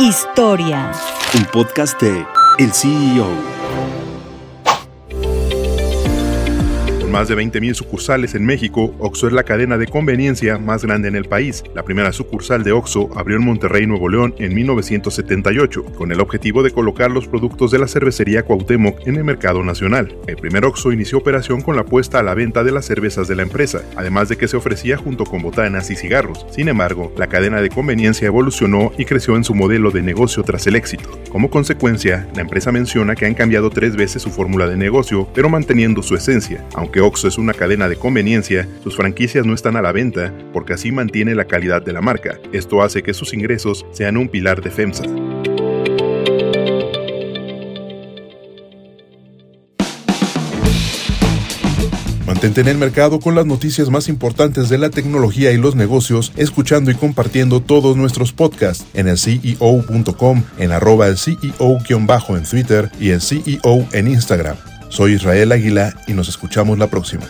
Historia. Un podcast de El CEO. Más de 20.000 sucursales en México, Oxo es la cadena de conveniencia más grande en el país. La primera sucursal de Oxo abrió en Monterrey, Nuevo León, en 1978, con el objetivo de colocar los productos de la cervecería Cuauhtémoc en el mercado nacional. El primer Oxo inició operación con la puesta a la venta de las cervezas de la empresa, además de que se ofrecía junto con botanas y cigarros. Sin embargo, la cadena de conveniencia evolucionó y creció en su modelo de negocio tras el éxito. Como consecuencia, la empresa menciona que han cambiado tres veces su fórmula de negocio, pero manteniendo su esencia, aunque Oxxo es una cadena de conveniencia, sus franquicias no están a la venta porque así mantiene la calidad de la marca. Esto hace que sus ingresos sean un pilar de FEMSA. Mantente en el mercado con las noticias más importantes de la tecnología y los negocios, escuchando y compartiendo todos nuestros podcasts en el CEO.com, en arroba el CEO-en Twitter y el CEO en Instagram. Soy Israel Águila y nos escuchamos la próxima.